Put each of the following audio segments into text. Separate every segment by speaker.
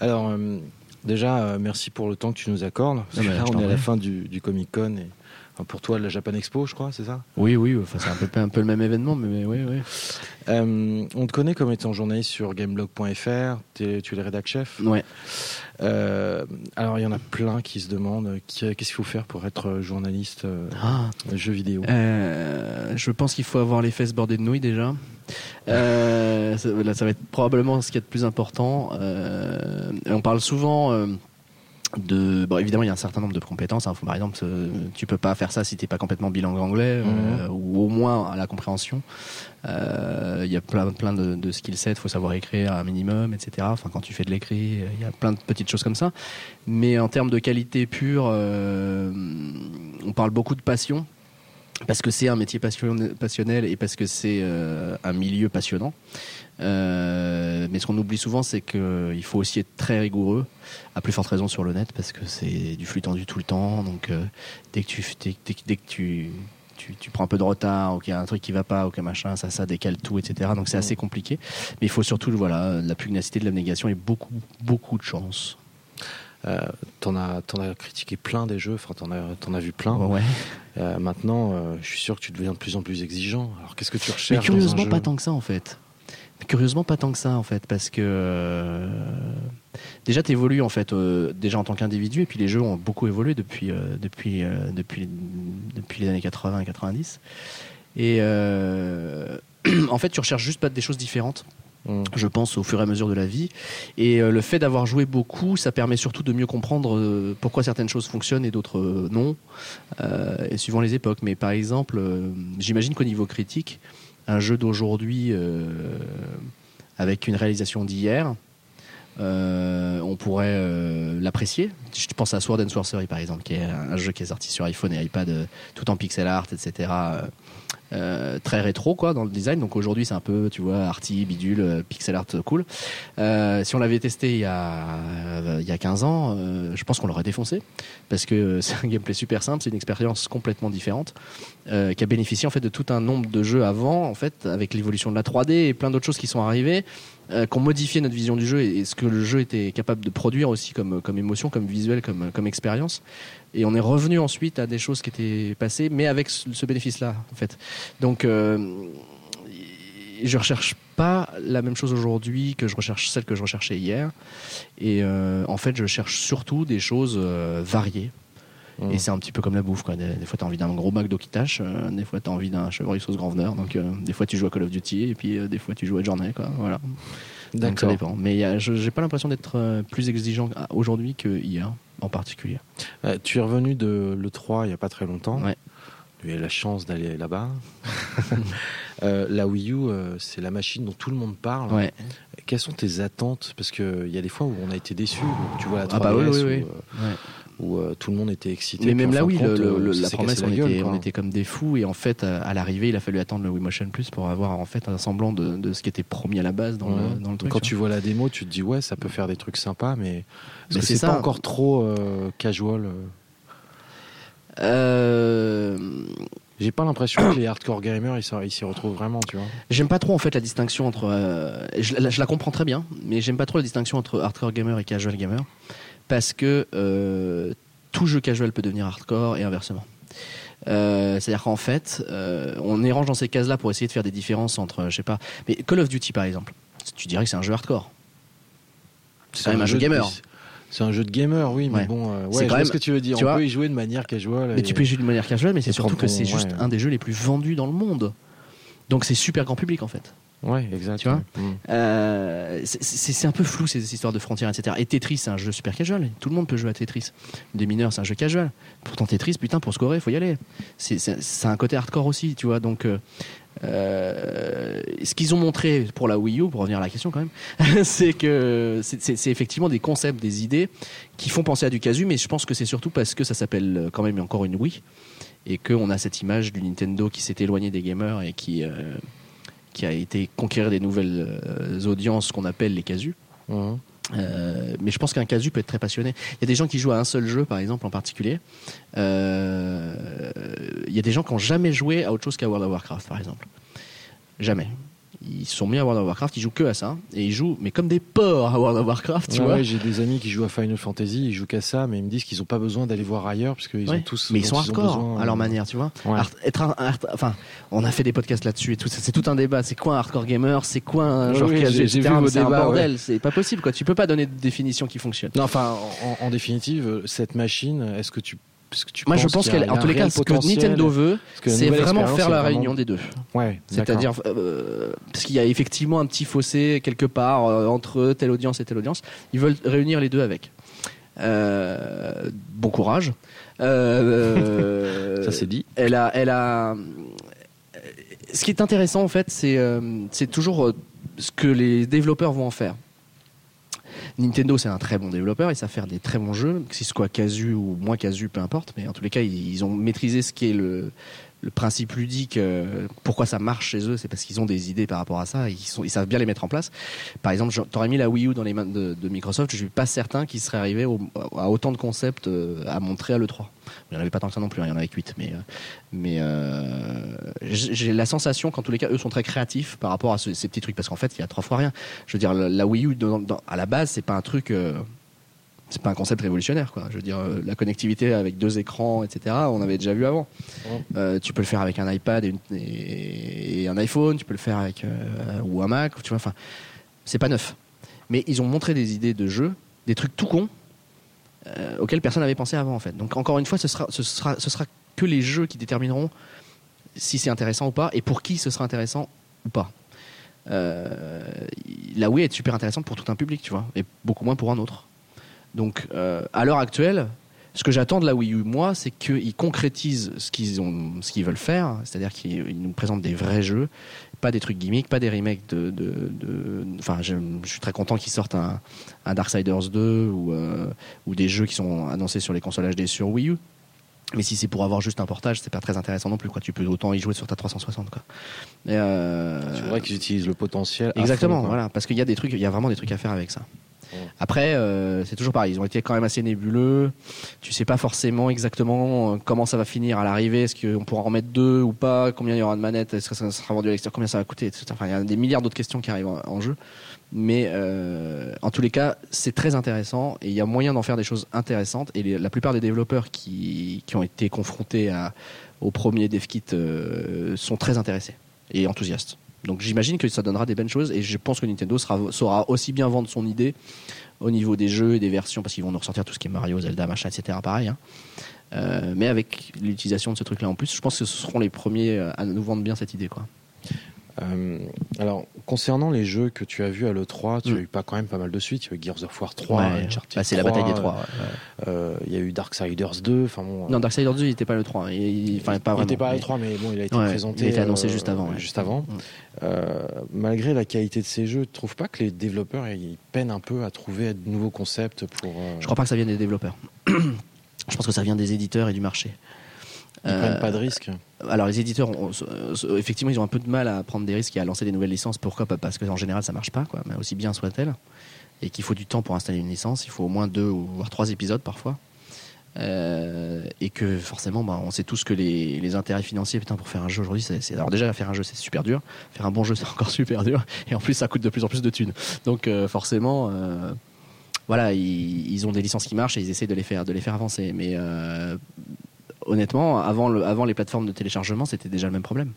Speaker 1: Alors, euh, déjà, euh, merci pour le temps que tu nous accordes. Parce que là, on est à la fin du, du Comic Con et enfin, pour toi, la Japan Expo, je crois, c'est ça?
Speaker 2: Oui, oui, enfin, c'est un peu, un peu le même événement, mais, mais oui, oui.
Speaker 1: Euh, on te connaît comme étant journaliste sur gameblog.fr, tu es le rédac chef?
Speaker 2: Ouais.
Speaker 1: Euh, alors, il y en a plein qui se demandent qu'est-ce qu'il faut faire pour être journaliste euh,
Speaker 2: Ah,
Speaker 1: jeux vidéo?
Speaker 2: Euh, je pense qu'il faut avoir les fesses bordées de nouilles déjà. Ça, là, ça va être probablement ce qui est de plus important. On parle souvent de. Bon, évidemment, il y a un certain nombre de compétences. hein. Par exemple, euh, tu peux pas faire ça si t'es pas complètement bilingue anglais, euh, ou au moins à la compréhension. Euh, Il y a plein, plein de, de skill sets. Faut savoir écrire un minimum, etc. Enfin, quand tu fais de l'écrit, il y a plein de petites choses comme ça. Mais en termes de qualité pure, euh, on parle beaucoup de passion parce que c'est un métier passion- passionnel et parce que c'est euh, un milieu passionnant. Euh, mais ce qu'on oublie souvent, c'est qu'il faut aussi être très rigoureux, à plus forte raison sur le net, parce que c'est du flux tendu tout le temps. Donc euh, dès que tu dès, dès- dès que tu, tu tu prends un peu de retard, ou qu'il y a un truc qui va pas, ou que machin, ça ça décale tout, etc. Donc c'est assez compliqué. Mais il faut surtout voilà la pugnacité, de l'abnégation et beaucoup beaucoup de chance.
Speaker 1: Euh, t'en as, t'en as critiqué plein des jeux, enfin, t'en as, t'en as vu plein.
Speaker 2: Ouais.
Speaker 1: Euh, maintenant, euh, je suis sûr que tu deviens de plus en plus exigeant. Alors, qu'est-ce que tu
Speaker 2: Mais
Speaker 1: recherches dans un
Speaker 2: curieusement,
Speaker 1: jeu
Speaker 2: pas tant que ça en fait. Curieusement, pas tant que ça en fait, parce que euh, déjà tu évolues en fait, déjà en tant qu'individu, et puis les jeux ont beaucoup évolué depuis depuis depuis depuis les années 80 et 90. Et en fait, tu recherches juste pas des choses différentes
Speaker 1: Mm.
Speaker 2: je pense, au fur et à mesure de la vie. Et euh, le fait d'avoir joué beaucoup, ça permet surtout de mieux comprendre euh, pourquoi certaines choses fonctionnent et d'autres euh, non, et suivant les époques. Mais par exemple, j'imagine qu'au niveau critique, un jeu d'aujourd'hui avec une réalisation d'hier, euh, on pourrait euh, l'apprécier. Je pense à Sword and Sorcery par exemple, qui est un jeu qui est sorti sur iPhone et iPad, euh, tout en pixel art, etc. euh, euh, très rétro quoi dans le design. Donc aujourd'hui c'est un peu, tu vois, arty, bidule, pixel art cool. Si on l'avait testé il y a il y a 15 ans, je pense qu'on l'aurait défoncé parce que c'est un gameplay super simple, c'est une expérience complètement différente qui a bénéficié en fait de tout un nombre de jeux avant en fait avec l'évolution de la 3D et plein d'autres choses qui sont arrivées euh, qui ont modifié notre vision du jeu et, ce que le jeu était capable de produire aussi comme comme émotion, comme visuel, comme comme expérience. Et on est revenu ensuite à des choses qui étaient passées, mais avec ce, ce bénéfice-là, en fait. Donc, euh, je recherche pas la même chose aujourd'hui que je recherche celle que je recherchais hier. Et euh, en fait, je cherche surtout des choses euh, variées.
Speaker 1: Mm.
Speaker 2: Et c'est un petit peu comme la bouffe. Quoi. Des, des fois, tu as envie d'un gros McDo qui tâche, euh, des fois, tu as envie d'un chevreuil sauce grand veneur. Donc, euh, des fois, tu joues à Call of Duty, et puis euh, des fois, tu joues à Journée. Quoi. Voilà. Donc, ça
Speaker 1: D'accord.
Speaker 2: dépend. Mais y j'ai pas l'impression d'être plus exigeant aujourd'hui que hier, en particulier.
Speaker 1: Tu es revenu de l'E3 il n'y a pas très longtemps.
Speaker 2: Ouais.
Speaker 1: Tu as eu la chance d'aller là-bas. La Wii U, c'est la machine dont tout le monde parle.
Speaker 2: Ouais.
Speaker 1: Quelles sont tes attentes? Parce qu'il y a des fois où on a été déçus. où Tu vois la 3DS
Speaker 2: Ah bah oui, oui, oui.
Speaker 1: euh,
Speaker 2: Ouais.
Speaker 1: Où, euh, tout le monde était excité.
Speaker 2: Mais même là, oui, le-
Speaker 1: compte,
Speaker 2: le- le-
Speaker 1: ça
Speaker 2: la promesse, on
Speaker 1: la gueule,
Speaker 2: était,
Speaker 1: quoi.
Speaker 2: on était comme des fous. Et en fait, à, à l'arrivée, il a fallu attendre le Wii Motion Plus pour avoir en fait un semblant de, de ce qui était promis à la base dans,
Speaker 1: Ouais.
Speaker 2: le, dans le truc.
Speaker 1: Quand
Speaker 2: tu
Speaker 1: tu vois la démo, tu te dis ouais, ça peut faire des trucs sympas, mais
Speaker 2: c'est
Speaker 1: pas encore trop euh, casual euh.
Speaker 2: Euh,
Speaker 1: J'ai pas l'impression que les hardcore gamers ils s'y retrouvent vraiment, tu vois.
Speaker 2: J'aime pas trop en fait la distinction entre. euh, je, la- je la comprends très bien, mais j'aime pas trop la distinction entre hardcore gamer et casual gamer parce que euh, tout jeu casual peut devenir hardcore et inversement. Euh, C'est-à-dire qu'en fait, euh, on est range dans ces cases-là pour essayer de faire des différences entre, je sais pas, mais Call of Duty par exemple, tu dirais que c'est un jeu hardcore. C'est quand même un jeu
Speaker 1: de-
Speaker 2: gamer.
Speaker 1: C'est un jeu de gamer, oui, mais
Speaker 2: Ouais.
Speaker 1: bon, euh,
Speaker 2: C'est quand même-
Speaker 1: ce que tu veux dire.
Speaker 2: tu
Speaker 1: on
Speaker 2: vois,
Speaker 1: peut y jouer de manière casual.
Speaker 2: Mais
Speaker 1: et-
Speaker 2: tu peux y jouer de manière casual, mais c'est surtout que c'est juste un des jeux les plus vendus dans le monde. Donc c'est super grand public en fait.
Speaker 1: Ouais, exact.
Speaker 2: Tu vois
Speaker 1: ouais. Mm.
Speaker 2: Euh, c'est- un peu flou ces histoires de frontières, etc. Et Tetris, c'est un jeu super casual. Tout le monde peut jouer à Tetris. Des mineurs, c'est un jeu casual. Pourtant, Tetris, putain, pour scorer, il faut y aller. C'est- C'est c'est un côté hardcore aussi, tu vois. Donc, euh, euh, ce qu'ils ont montré pour la Wii U, pour revenir à la question quand même, c'est que c'est effectivement des concepts, des idées qui font penser à du casu, mais je pense que c'est surtout parce que ça s'appelle euh, quand même encore une Wii et qu'on a cette image du Nintendo qui s'est éloigné des gamers et qui, euh, qui a été conquérir des nouvelles euh, audiences qu'on appelle les casus.
Speaker 1: Mhm.
Speaker 2: Euh, mais je pense qu'un casu peut être très passionné. Il y a des gens qui jouent à un seul jeu, par exemple, en particulier. Euh, il y a des gens qui n'ont jamais joué à autre chose qu'à World of Warcraft, par exemple. Jamais. Ils sont mis à World of Warcraft, ils jouent que à ça, et ils jouent, mais comme des porcs à World of Warcraft, tu vois.
Speaker 1: j'ai des amis qui jouent à Final Fantasy, ils jouent qu'à ça, mais ils me disent qu'ils n'ont pas besoin d'aller voir ailleurs, parce qu'ils ont tous.
Speaker 2: Mais ils sont hardcore à leur manière, tu vois. être un, enfin, on a fait des podcasts là-dessus et tout, c'est tout un débat. C'est quoi un hardcore gamer C'est quoi un genre
Speaker 1: oui, C'est un
Speaker 2: bordel, c'est pas possible, quoi. Tu peux pas donner de définition qui fonctionne.
Speaker 1: Non, enfin, en définitive, cette machine, est-ce que tu
Speaker 2: moi, je pense qu'en tous les cas, ce que Nintendo veut, c'est vraiment faire la réunion des deux.
Speaker 1: Ouais,
Speaker 2: C'est-à-dire, euh, parce qu'il y a effectivement un petit fossé quelque part euh, entre telle audience et telle audience. Ils veulent réunir les deux avec. Euh, bon courage.
Speaker 1: Ça c'est dit.
Speaker 2: Elle a, elle a. Ce qui est intéressant en fait, c'est c'est toujours ce que les développeurs vont en faire. Nintendo, c'est un très bon développeur, ils savent faire des très bons jeux, que ce soit casu ou moins casu, peu importe, mais en tous les cas, ils, ont maîtrisé ce qui est le, principe ludique, euh, pourquoi ça marche chez eux, c'est parce qu'ils ont des idées par rapport à ça, ils, savent bien les mettre en place. Par exemple, t'aurais mis la Wii U dans les mains de, Microsoft, je suis pas certain qu'ils seraient arrivés à autant de concepts euh, à montrer à l'E3. Il n'y en avait pas tant que ça non plus, hein, il y en avait 8. Mais, euh, j'ai la sensation qu'en tous les cas, eux sont très créatifs par rapport à ces petits trucs. Parce qu'en fait, il y a trois fois rien. Je veux dire, la Wii U, à la base, c'est pas un truc. C'est pas un concept révolutionnaire, quoi. Je veux dire, la connectivité avec deux écrans, etc. On avait déjà vu avant. tu peux le faire avec un iPad et, un iPhone. Tu peux le faire avec ou un Mac. Tu vois, enfin, c'est pas neuf. Mais ils ont montré des idées de jeu, des trucs tout cons, euh, auquel personne n'avait pensé avant en fait. Donc encore une fois, ce sera, ce sera, ce sera que les jeux qui détermineront si c'est intéressant ou pas et pour qui ce sera intéressant ou pas. Euh, la Wii est super intéressante pour tout un public, tu vois, et beaucoup moins pour un autre. Donc euh, à l'heure actuelle, ce que j'attends de la Wii U, moi, c'est qu'ils concrétisent ce qu'ils ont, ce qu'ils veulent faire, c'est-à-dire qu'ils nous présentent des vrais jeux, pas des trucs gimmicks, pas des remakes de. Enfin, je, suis très content qu'ils sortent un, un, Darksiders 2 ou, euh, ou des jeux qui sont annoncés sur les consoles HD sur Wii U. Mais si c'est pour avoir juste un portage, c'est pas très intéressant non plus. Quoi. Tu peux autant y jouer sur ta 360. Quoi.
Speaker 1: Euh... C'est vrai qu'ils utilisent le potentiel.
Speaker 2: Exactement, voilà, parce qu'il y a des trucs, il y a vraiment des trucs à faire avec ça. Après, euh, c'est toujours pareil. Ils ont été quand même assez nébuleux. Tu sais pas forcément exactement euh, comment ça va finir à l'arrivée. Est-ce qu'on pourra en mettre deux ou pas? Combien il y aura de manettes? Est-ce que ça sera vendu à l'extérieur? Combien ça va coûter? Enfin, il y a des milliards d'autres questions qui arrivent en, jeu. Mais euh, en tous les cas, c'est très intéressant et il y a moyen d'en faire des choses intéressantes. Et la plupart des développeurs qui, qui ont été confrontés au premier DevKit sont très intéressés et enthousiastes. Donc j'imagine que ça donnera des bonnes choses et je pense que Nintendo saura aussi bien vendre son idée au niveau des jeux et des versions parce qu'ils vont nous ressortir tout ce qui est Mario, Zelda, machin, etc. Pareil. Hein. Euh, mais avec l'utilisation de ce truc-là en plus, je pense que ce seront les premiers à nous vendre bien cette idée, quoi.
Speaker 1: Euh, alors, concernant les jeux que tu as vus à l'E3, tu mm. as eu pas quand même pas mal de suites. Il y a eu Gears of War 3,
Speaker 2: bah, c'est la bataille des 3.
Speaker 1: Euh, il y a eu Darksiders 2. Enfin bon,
Speaker 2: non, Darksiders 2, il n'était pas à l'E3. Il,
Speaker 1: pas n'était pas à l'E3, mais bon, il a été présenté.
Speaker 2: Il a été annoncé juste avant.
Speaker 1: Juste avant. Mm. malgré la qualité de ces jeux, tu trouves pas que les développeurs ils peinent un peu à trouver de nouveaux concepts pour.
Speaker 2: Je crois pas que ça vienne des développeurs. Je pense que ça vient des éditeurs et du marché.
Speaker 1: Ils ne prennent pas de risques
Speaker 2: alors les éditeurs, effectivement, ils ont un peu de mal à prendre des risques et à lancer des nouvelles licences. Pourquoi Parce qu'en général, ça marche pas, quoi. Mais aussi bien soit-elle, et qu'il faut du temps pour installer une licence. Il faut au moins deux ou voire trois épisodes parfois. Euh, et que forcément, bah, on sait tous que les, intérêts financiers, putain, pour faire un jeu aujourd'hui, c'est alors déjà faire un jeu, c'est super dur. Faire un bon jeu, c'est encore super dur. Et en plus, ça coûte de plus en plus de thunes. Donc euh, forcément. Euh, voilà, ils, ont des licences qui marchent et ils essaient de les faire, de les faire avancer. Mais honnêtement, avant, le, avant les plateformes de téléchargement, c'était déjà le même problème.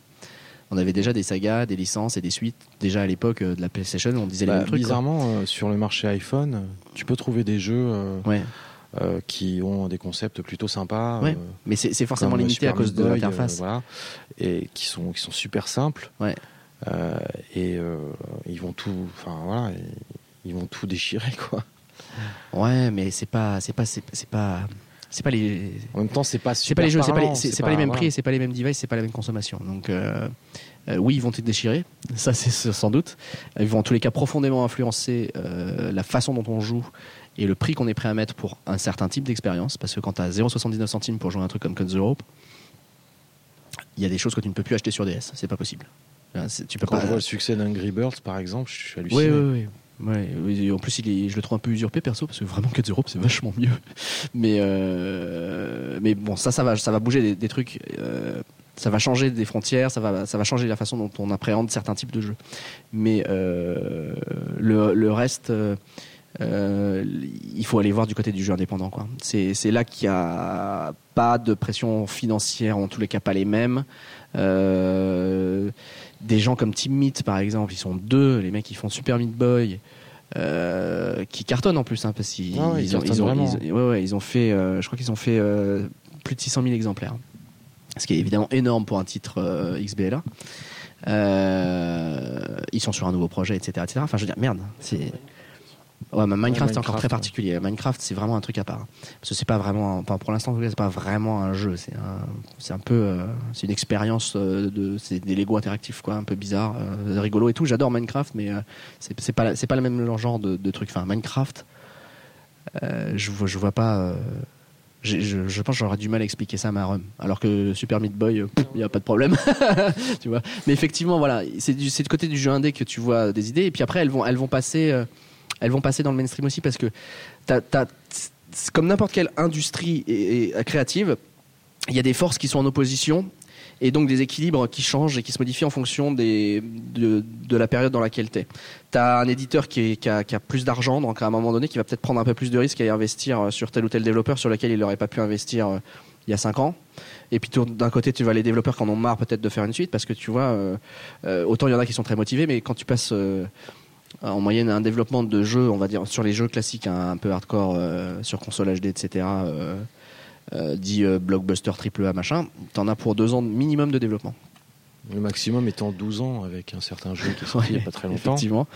Speaker 2: On avait déjà des sagas, des licences et des suites. Déjà à l'époque euh, de la PlayStation, on disait les bah, mêmes trucs.
Speaker 1: Bizarrement, euh, sur le marché iPhone, tu peux trouver des jeux euh, qui ont des concepts plutôt sympas.
Speaker 2: mais c'est forcément limité à cause de l'interface.
Speaker 1: voilà, et qui sont, qui sont super simples.
Speaker 2: Ouais.
Speaker 1: et ils vont tout, enfin voilà, ils vont tout déchirer quoi.
Speaker 2: Ouais, mais c'est pas, c'est pas, c'est pas c'est pas les.
Speaker 1: En même temps, c'est pas
Speaker 2: c'est pas les jeux, c'est pas les, c'est pas, les mêmes prix, c'est pas les mêmes devices, c'est pas la même consommation. Donc euh, euh, oui, ils vont te déchirer, ça c'est sans doute. Ils vont en tous les cas profondément influencer euh, la façon dont on joue et le prix qu'on est prêt à mettre pour un certain type d'expérience. Parce que quand tu as 0,79 centimes pour jouer un truc comme Cut the Rope, il y a des choses que tu ne peux plus acheter sur DS, c'est pas possible.
Speaker 1: Tu peux quand pas... je vois le succès d'Angry Birds par exemple, je suis halluciné.
Speaker 2: Oui, oui, oui. Ouais, en plus, il je le trouve un peu usurpé perso parce que vraiment Cut Europe c'est vachement mieux. Mais, euh, mais bon, ça, ça va, ça va bouger des, trucs. Euh, Ça va changer des frontières, ça va, ça va changer la façon dont on appréhende certains types de jeux. Mais euh, le, reste, il faut aller voir du côté du jeu indépendant. Quoi. C'est, c'est là qu'il n'y a pas de pression financière, en tous les cas pas les mêmes. Des gens comme Team Meat, par exemple, ils sont deux, les mecs qui font Super Meat Boy. Euh, qui cartonnent en plus hein, parce qu'ils
Speaker 1: ah
Speaker 2: ils, ont, ils, ont, ils, ouais, ouais, ils ont fait euh, je crois qu'ils ont fait euh, plus de 600 000 exemplaires. Ce qui est évidemment énorme pour un titre XBLA ils sont sur un nouveau projet etc etc enfin je veux dire merde c'est Ouais, mais Minecraft, c'est encore très particulier. Minecraft, c'est vraiment un truc à part. Parce que c'est pas vraiment, pour l'instant, c'est pas vraiment un jeu. C'est un, c'est un peu, euh, c'est une expérience euh, de, c'est des Lego interactifs, quoi, un peu bizarre, euh, rigolo et tout. J'adore Minecraft, mais c'est, c'est pas, c'est pas le même genre de, de truc. Enfin, Minecraft, je vois, je vois pas. Je, je, je, pense que j'aurais du mal à expliquer ça à ma rhum. Alors que Super Meat Boy, il n'y a pas de problème. tu vois. Mais effectivement, voilà, c'est du, c'est du côté du jeu indé que tu vois des idées. Et puis après, elles vont, elles vont passer elles vont passer dans le mainstream aussi parce que t'as, comme n'importe quelle industrie et, créative, il y a des forces qui sont en opposition et donc des équilibres qui changent et qui se modifient en fonction des, de, la période dans laquelle tu es. Tu as un éditeur qui, a, plus d'argent, donc à un moment donné, qui va peut-être prendre un peu plus de risques à investir sur tel ou tel développeur sur lequel il n'aurait pas pu investir euh, il y a 5 ans. Et puis d'un côté, tu vas les développeurs qui en ont marre peut-être de faire une suite, parce que tu vois, euh, euh, autant il y en a qui sont très motivés, mais quand tu passes en moyenne un développement de jeux, on va dire sur les jeux classiques hein, un peu hardcore euh, sur console HD, etc. Euh, euh, dit blockbuster triple A machin, t'en as pour deux ans minimum de développement.
Speaker 1: Le maximum étant 12 ans avec un certain jeu qui est sorti il n'y a pas très longtemps.
Speaker 2: Effectivement.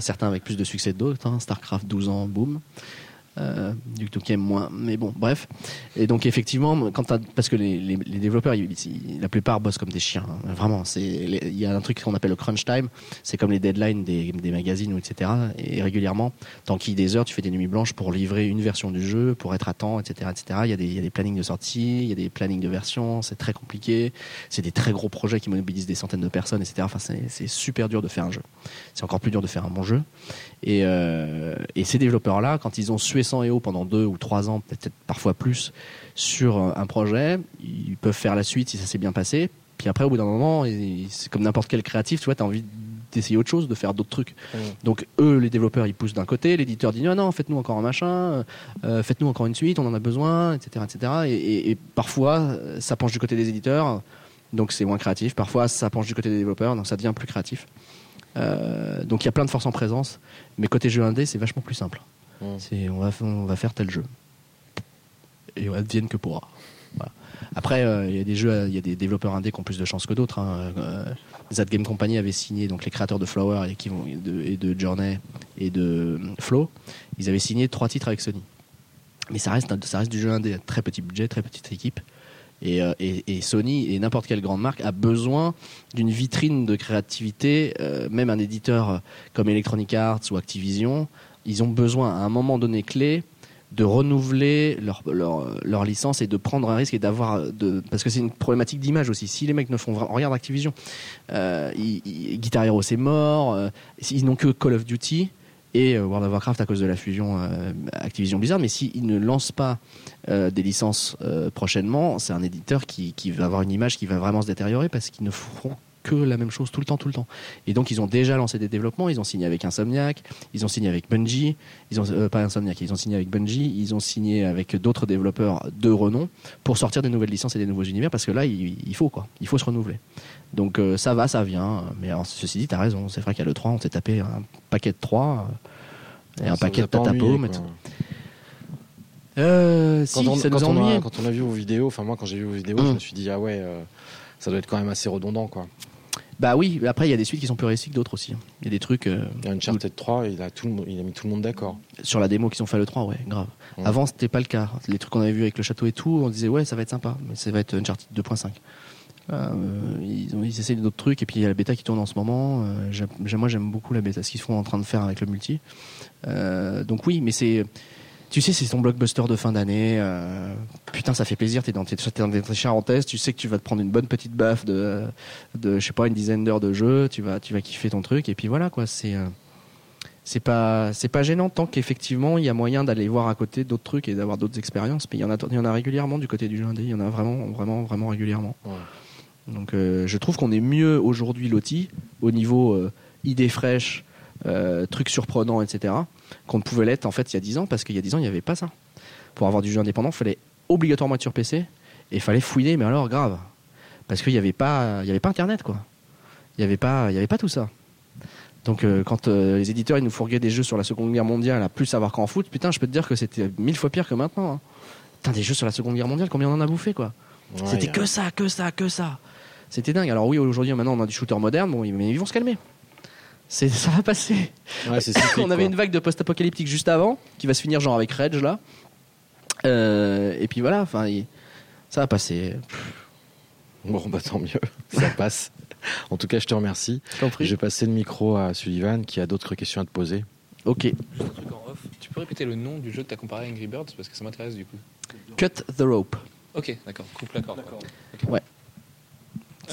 Speaker 2: certains avec plus de succès que d'autres. Hein. Starcraft 12 ans, boum euh, du aime moins. Mais bon, bref. Et donc effectivement, quand parce que les, développeurs, la plupart bossent comme des chiens. Hein. Vraiment, c'est il y a un truc qu'on appelle le crunch time. C'est comme les deadlines des, magazines etc. Et régulièrement, tant qu'il des heures, tu fais des nuits blanches pour livrer une version du jeu, pour être à temps, etc., etc. Il y a des il y a des plannings de sortie, il y a des plannings de version. C'est très compliqué. C'est des très gros projets qui mobilisent des centaines de personnes, etc. Enfin, c'est super dur de faire un jeu. C'est encore plus dur de faire un bon jeu. Et, euh, et ces développeurs-là, quand ils ont sué sang et eau pendant deux ou trois ans, peut-être parfois plus, sur un projet, ils peuvent faire la suite si ça s'est bien passé. Puis après, au bout d'un moment, c'est comme n'importe quel créatif, tu vois, tu as envie d'essayer autre chose, de faire d'autres trucs. Donc eux, les développeurs, ils poussent d'un côté, l'éditeur dit non, non, faites-nous encore un machin, euh, faites-nous encore une suite, on en a besoin, etc., etc. Et, et, parfois, ça penche du côté des éditeurs, donc c'est moins créatif. Parfois, ça penche du côté des développeurs, donc ça devient plus créatif. Euh, donc il y a plein de forces en présence, mais côté jeu indé, c'est vachement plus simple. Mmh. C'est on va, on va faire tel jeu. Et on advienne que pourra. Après, euh, il y a des jeux, il y a des développeurs indés qui ont plus de chance que d'autres. Hein. Euh, Game Company avait signé, donc les créateurs de Flower et, qui vont, de, et de Journey et de Flow, ils avaient signé trois titres avec Sony. Mais ça reste, ça reste du jeu indé, très petit budget, très petite équipe. Euh, et, et, Sony et n'importe quelle grande marque a besoin d'une vitrine de créativité. Euh, même un éditeur comme Electronic Arts ou Activision, ils ont besoin à un moment donné clé de renouveler leur, licence et de prendre un risque et d'avoir de parce que c'est une problématique d'image aussi si les mecs ne font regarde Activision euh, Guitar Hero c'est mort euh, ils n'ont que Call of Duty et euh, World of Warcraft à cause de la fusion Activision Blizzard. Mais s'ils ne lancent pas des licences prochainement, c'est un éditeur qui, qui va avoir une image qui va vraiment se détériorer parce qu'ils ne feront que la même chose tout le temps, tout le temps. Et donc ils ont déjà lancé des développements. Ils ont signé avec Insomniac, ils ont signé avec Bungie, ils ont pas Insomniac, ils ont signé avec Bungie, ils ont signé avec d'autres développeurs de renom pour sortir des nouvelles licences et des nouveaux univers parce que là il, il faut quoi, il faut se renouveler. Donc euh, ça va, ça vient. Mais alors, ceci dit, t'as raison. C'est vrai qu'à l'E3, on s'est tapé un paquet de 3 euh, et un paquet de Tatapo.
Speaker 1: Euh, si, quand, on, ça nous quand, on a, quand on a vu vos vidéos, enfin moi quand j'ai vu vos vidéos, je hum. me suis dit ah ouais, euh, ça doit être quand même assez redondant quoi.
Speaker 2: Bah oui, après il y a des suites qui sont plus réussies que d'autres aussi. Il y a des trucs. Euh,
Speaker 1: il y a Uncharted 3, il a, tout le, il a mis tout le monde d'accord.
Speaker 2: Sur la démo qui sont fait le 3, ouais, grave. Hum. Avant c'était pas le cas. Les trucs qu'on avait vu avec le château et tout, on disait ouais ça va être sympa, mais ça va être Uncharted 2.5. Euh, ils, ont, ils essayent d'autres trucs et puis il y a la bêta qui tourne en ce moment. Euh, moi j'aime beaucoup la bêta, ce qu'ils sont en train de faire avec le multi. Euh, donc oui, mais c'est tu sais, c'est ton blockbuster de fin d'année. Euh, putain, ça fait plaisir. T'es dans tes, es dans tes charentaises. Tu sais que tu vas te prendre une bonne petite baffe de, de je sais pas, une dizaine d'heures de jeu. Tu vas, tu vas kiffer ton truc. Et puis voilà, quoi. C'est, c'est pas c'est pas gênant tant qu'effectivement il y a moyen d'aller voir à côté d'autres trucs et d'avoir d'autres expériences. Mais il y en a il y en a régulièrement du côté du jeu indé. Il y en a vraiment vraiment vraiment régulièrement. Donc euh, je trouve qu'on est mieux aujourd'hui loti au niveau euh, idées fraîches, euh, trucs surprenants, etc. Qu'on ne pouvait l'être en fait il y a 10 ans parce qu'il y a 10 ans il n'y avait pas ça. Pour avoir du jeu indépendant, il fallait obligatoirement être sur PC et il fallait fouiner, mais alors grave, parce qu'il n'y avait pas y avait pas internet quoi. Il n'y avait pas y avait pas tout ça. Donc euh, quand euh, les éditeurs ils nous fourguaient des jeux sur la Seconde Guerre mondiale à plus savoir qu'en foot, putain, je peux te dire que c'était mille fois pire que maintenant. Hein. Putain, des jeux sur la Seconde Guerre mondiale, combien on en a bouffé quoi C'était que ça, que ça, que ça. C'était dingue. Alors oui, aujourd'hui maintenant on a du shooter moderne, bon, mais ils vont se calmer. C'est, ça va passer. on avait une vague de post-apocalyptique juste avant, qui va se finir genre avec Rage là. Euh, et puis voilà, enfin, ça va passer.
Speaker 1: Bon, bah tant mieux, ça passe. En tout cas, je te remercie. Je vais passer le micro à Sullivan qui a d'autres questions à te poser.
Speaker 2: Ok.
Speaker 3: Juste un truc en off. Tu peux répéter le nom du jeu que tu as comparé à Angry Birds parce que ça m'intéresse du coup.
Speaker 2: Cut the rope.
Speaker 3: Ok, d'accord. Coupe la corde.
Speaker 2: Ouais.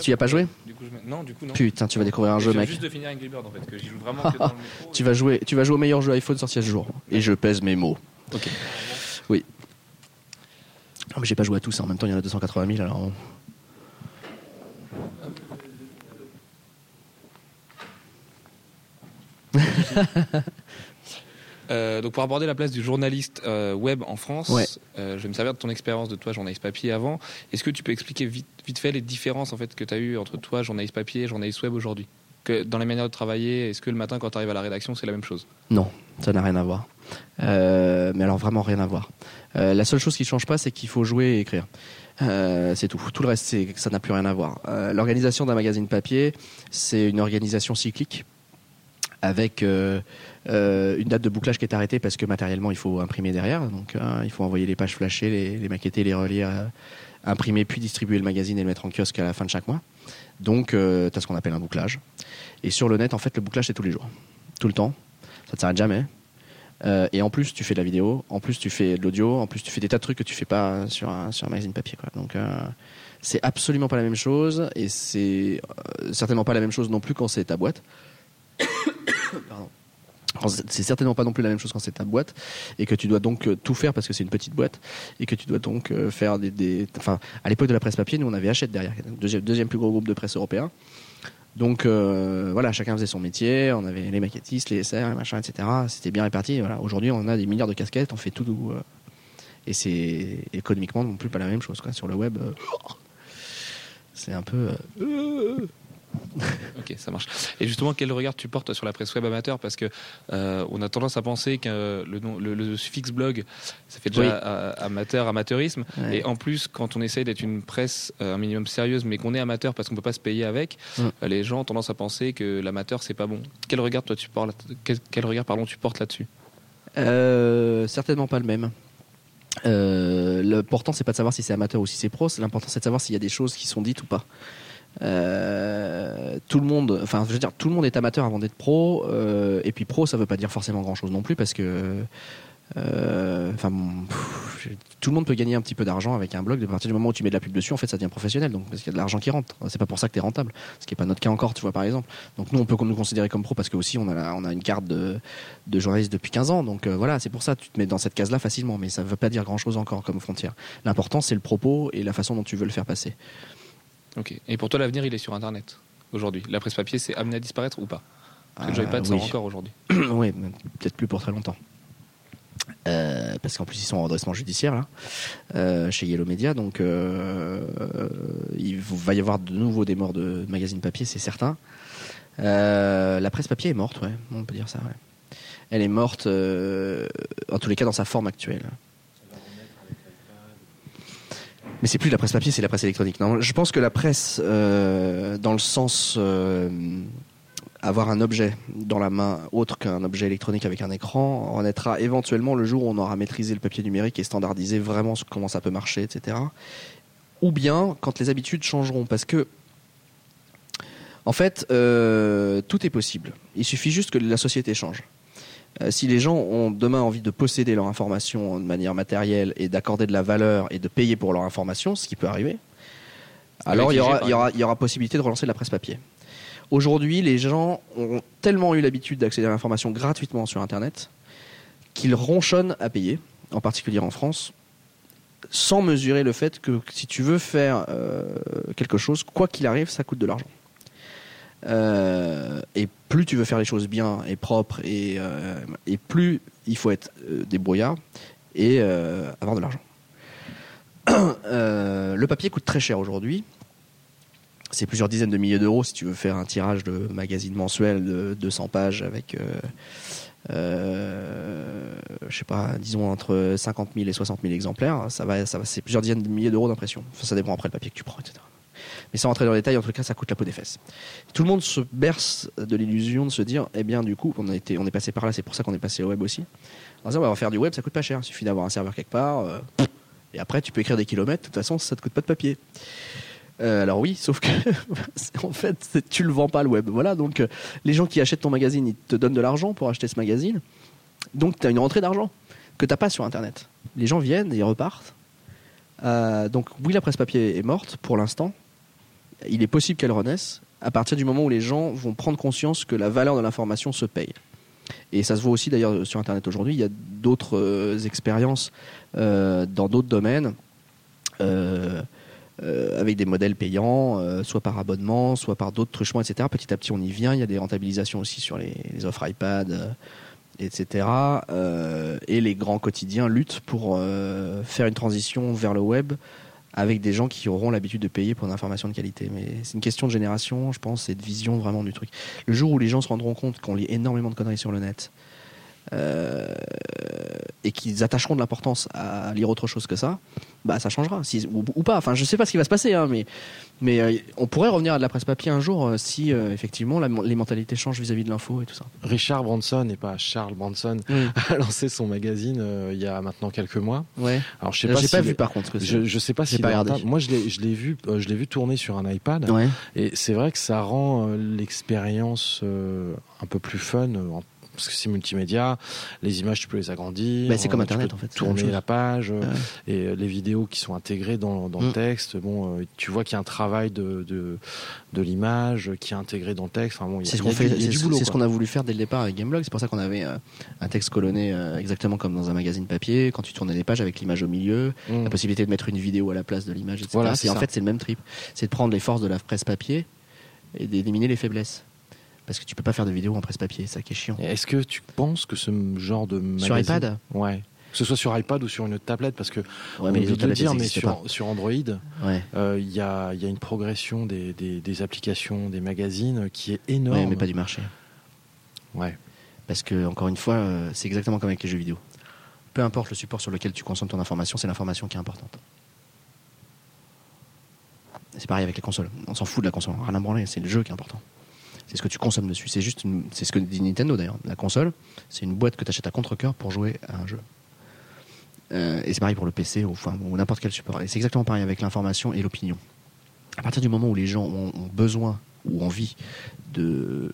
Speaker 2: Tu y as pas joué
Speaker 3: du coup, Non, du coup non.
Speaker 2: Putain, tu vas découvrir un jeu, mec.
Speaker 3: juste de finir Angry Birds en fait, que j'y joue vraiment que dans le
Speaker 2: tu vas jouer, tu vas jouer au meilleur jeu iPhone sorti à ce jour. Et je pèse mes mots.
Speaker 3: Ok.
Speaker 2: Oui. Non, mais j'ai pas joué à tous. En même temps, il y en a 280 000, alors.
Speaker 3: Euh, donc pour aborder la place du journaliste euh, web en France, euh, je vais me servir de ton expérience de toi journaliste papier avant. Est-ce que tu peux expliquer vite, vite fait les différences en fait que tu as eues entre toi journaliste papier et journaliste web aujourd'hui? Que dans les manières de travailler, est-ce que le matin quand tu arrives à la rédaction c'est la même chose?
Speaker 2: Non, ça n'a rien à voir. mais alors vraiment rien à voir. la seule chose qui change pas c'est qu'il faut jouer et écrire. c'est tout. Tout le reste, ça n'a plus rien à voir. L'organisation d'un magazine papier, c'est une organisation cyclique avec euh, euh, une date de bouclage qui est arrêtée parce que matériellement il faut imprimer derrière, donc hein, il faut envoyer les pages flashées, les, les maqueter, les relire, euh, imprimer puis distribuer le magazine et le mettre en kiosque à la fin de chaque mois. Donc tu as ce qu'on appelle un bouclage. Et sur le net, en fait, le bouclage c'est tous les jours, tout le temps, ça ne s'arrête jamais. et en plus, tu fais de la vidéo, en plus, tu fais de l'audio, en plus, tu fais des tas de trucs que tu fais pas sur un, sur un magazine papier. Donc, c'est absolument pas la même chose, et c'est certainement pas la même chose non plus quand c'est ta boîte. C'est certainement pas non plus la même chose quand c'est ta boîte et que tu dois donc euh, tout faire parce que c'est une petite boîte et que tu dois donc euh, faire des, enfin à l'époque de la presse papier nous on avait Hachette derrière deuxième, deuxième plus gros groupe de presse européen. Donc euh, voilà chacun faisait son métier on avait les maquettistes les SR les machins etc c'était bien réparti voilà. Aujourd'hui on a des milliards de casquettes on fait tout et c'est économiquement non plus pas la même chose quoi. Sur le web c'est un peu
Speaker 3: ok, ça marche. Et justement, quel regard tu portes sur la presse web amateur? Parce que euh, on a tendance à penser que le, le, suffixe blog, ça fait déjà amateur, amateurisme. Et en plus, quand on essaye d'être une presse euh, un minimum sérieuse, mais qu'on est amateur parce qu'on peut pas se payer avec, euh, les gens ont tendance à penser que l'amateur c'est pas bon. Quel regard toi tu portes, quel, regard pardon tu portes là-dessus?
Speaker 2: Certainement pas le même. L'important c'est pas de savoir si c'est amateur ou si c'est pro. L'important c'est de savoir s'il y a des choses qui sont dites ou pas. Euh, tout le monde, enfin, je veux dire, tout le monde est amateur avant d'être pro. Euh, et puis pro, ça veut pas dire forcément grand chose non plus parce que, euh, enfin, tout le monde peut gagner un petit peu d'argent avec un blog. De partir du moment où tu mets de la pub dessus, en fait, ça devient professionnel. Donc, parce qu'il y a de l'argent qui rentre. C'est pas pour ça que tu es rentable. Ce qui est pas notre cas encore, tu vois, par exemple. Donc, nous, on peut nous considérer comme pro parce que aussi, on a, on a une carte de, journaliste depuis 15 ans. Donc, voilà, c'est pour ça, tu te mets dans cette case-là facilement. Mais ça veut pas dire grand chose encore comme frontière. L'important, c'est le propos et la façon dont tu veux le faire passer.
Speaker 3: Ok. Et pour toi, l'avenir, il est sur Internet aujourd'hui. La presse papier, c'est amené à disparaître ou pas? Parce que le joypad, oui. encore aujourd'hui.
Speaker 2: oui, peut-être plus pour très longtemps. Euh, parce qu'en plus ils sont en redressement judiciaire là, euh, chez Yellow Media, donc euh, il va y avoir de nouveau des morts de magazines papier, c'est certain. la presse papier est morte, ouais, on peut dire ça. Ouais. Elle est morte, en tous les cas dans sa forme actuelle. Mais c'est plus la presse papier, c'est la presse électronique. Je pense que la presse, euh, dans le sens euh, avoir un objet dans la main autre qu'un objet électronique avec un écran, en être éventuellement le jour où on aura maîtrisé le papier numérique et standardisé vraiment comment ça peut marcher, etc. Ou bien quand les habitudes changeront, parce que en fait, euh, tout est possible. Il suffit juste que la société change. Euh, si les gens ont demain envie de posséder leur information de manière matérielle et d'accorder de la valeur et de payer pour leur information, ce qui peut arriver, alors il y, aura, possibilité de relancer la presse papier. Aujourd'hui, les gens ont tellement eu l'habitude d'accéder à l'information gratuitement sur Internet qu'ils ronchonnent à payer, en particulier en France, sans mesurer le fait que si tu veux faire euh, quelque chose, quoi qu'il arrive, ça coûte de l'argent. Euh, et plus tu veux faire les choses bien et propres, et, euh, plus il faut être débrouillard et avoir de l'argent. le papier coûte très cher aujourd'hui. C'est plusieurs dizaines de milliers d'euros si tu veux faire un tirage de magazine mensuel de 200 pages avec euh, je sais pas, disons entre 50 000 et 60 000 exemplaires, ça va, ça va, c'est plusieurs dizaines de milliers d'euros d'impression. ça dépend après le papier que tu prends, etc. Mais sans rentrer dans les détails, en tout cas, ça coûte la peau des fesses. Tout le monde se berce de l'illusion de se dire, eh bien, du coup, on, a été, on est passé par là, c'est pour ça qu'on est passé au web aussi. Va, on va faire du web, ça coûte pas cher. Il suffit d'avoir un serveur quelque part. Euh, et après, tu peux écrire des kilomètres. De toute façon, ça te coûte pas de papier. Euh, alors oui, sauf que en fait, tu le vends pas le web. Voilà, donc euh, les gens qui achètent ton magazine, ils te donnent de l'argent pour acheter ce magazine. Donc tu as une rentrée d'argent que t'as pas sur Internet. Les gens viennent et ils repartent. Donc oui, la presse papier est morte pour l'instant. Il est possible qu'elle renaisse à partir du moment où les gens vont prendre conscience que la valeur de l'information se paye. Et ça se voit aussi d'ailleurs sur Internet aujourd'hui. Il y a d'autres expériences dans d'autres domaines. Euh, avec des modèles payants, euh, soit par abonnement, soit par d'autres truchements, etc. Petit à petit, on y vient. Il y a des rentabilisations aussi sur les, offres iPad, euh, etc. et les grands quotidiens luttent pour faire une transition vers le web avec des gens qui auront l'habitude de payer pour une information de qualité. Mais c'est une question de génération, je pense, et de vision vraiment du truc. Le jour où les gens se rendront compte qu'on lit énormément de conneries sur le net, euh, et qu'ils attacheront de l'importance à lire autre chose que ça, bah ça changera, si, ou, pas. Enfin, je sais pas ce qui va se passer, hein, mais mais euh, on pourrait revenir à de la presse papier un jour euh, si effectivement les mentalités changent vis-à-vis de l'info et tout ça.
Speaker 1: Richard Branson et pas Charles Branson a lancé son magazine il y a maintenant quelques mois.
Speaker 2: Ouais.
Speaker 1: Alors je sais pas.
Speaker 2: J'ai pas vu par contre.
Speaker 1: Je, je sais pas si
Speaker 2: pas regardé.
Speaker 1: Moi je l'ai je l'ai vu je l'ai vu tourner sur un iPad.
Speaker 2: Ouais.
Speaker 1: Et c'est vrai que ça rend l'expérience un peu plus fun parce que c'est multimédia, les images tu peux les agrandir.
Speaker 2: Bah, c'est comme Internet en fait.
Speaker 1: Tourner la page et euh, les vidéos qui sont intégrées dans, dans le mm. texte. Bon, euh, tu vois qu'il y a un travail de, de, de l'image qui est intégré dans le texte. Enfin, bon,
Speaker 2: c'est ce qu'on fait, c'est ce qu'on a voulu faire dès le départ avec Gameblog. C'est pour ça qu'on avait euh, un texte colonné exactement comme dans un magazine papier. Quand tu tournais les pages avec l'image au milieu, mm. la possibilité de mettre une vidéo à la place de l'image, etc. Voilà, et en fait, c'est le même trip. C'est de prendre les forces de la presse papier et d'éliminer les faiblesses parce que tu peux pas faire de vidéo en presse-papier, ça qui est chiant.
Speaker 1: Est-ce que tu penses que ce genre de magazine...
Speaker 2: Sur iPad
Speaker 1: Ouais. Que ce soit sur iPad ou sur une tablette, parce que
Speaker 2: ouais, mais
Speaker 1: on dire, mais sur, sur Android, il
Speaker 2: ouais.
Speaker 1: euh, y, a, y, a, une progression des, des, des, applications, des magazines qui est énorme.
Speaker 2: Ouais, mais pas du marché.
Speaker 1: Ouais.
Speaker 2: Parce que, encore une fois, euh, c'est exactement comme avec les jeux vidéo. Peu importe le support sur lequel tu consommes ton information, c'est l'information qui est importante. C'est pareil avec les consoles. On s'en fout de la console, rien à branler, c'est le jeu qui est important c'est ce que tu consommes dessus. C'est juste, c'est ce que dit Nintendo d'ailleurs. La console, c'est une boîte que tu achètes à contre-coeur pour jouer à un jeu. Euh, et c'est pareil pour le PC ou, n'importe quel support. Et c'est exactement pareil avec l'information et l'opinion. À partir du moment où les gens ont, besoin ou envie de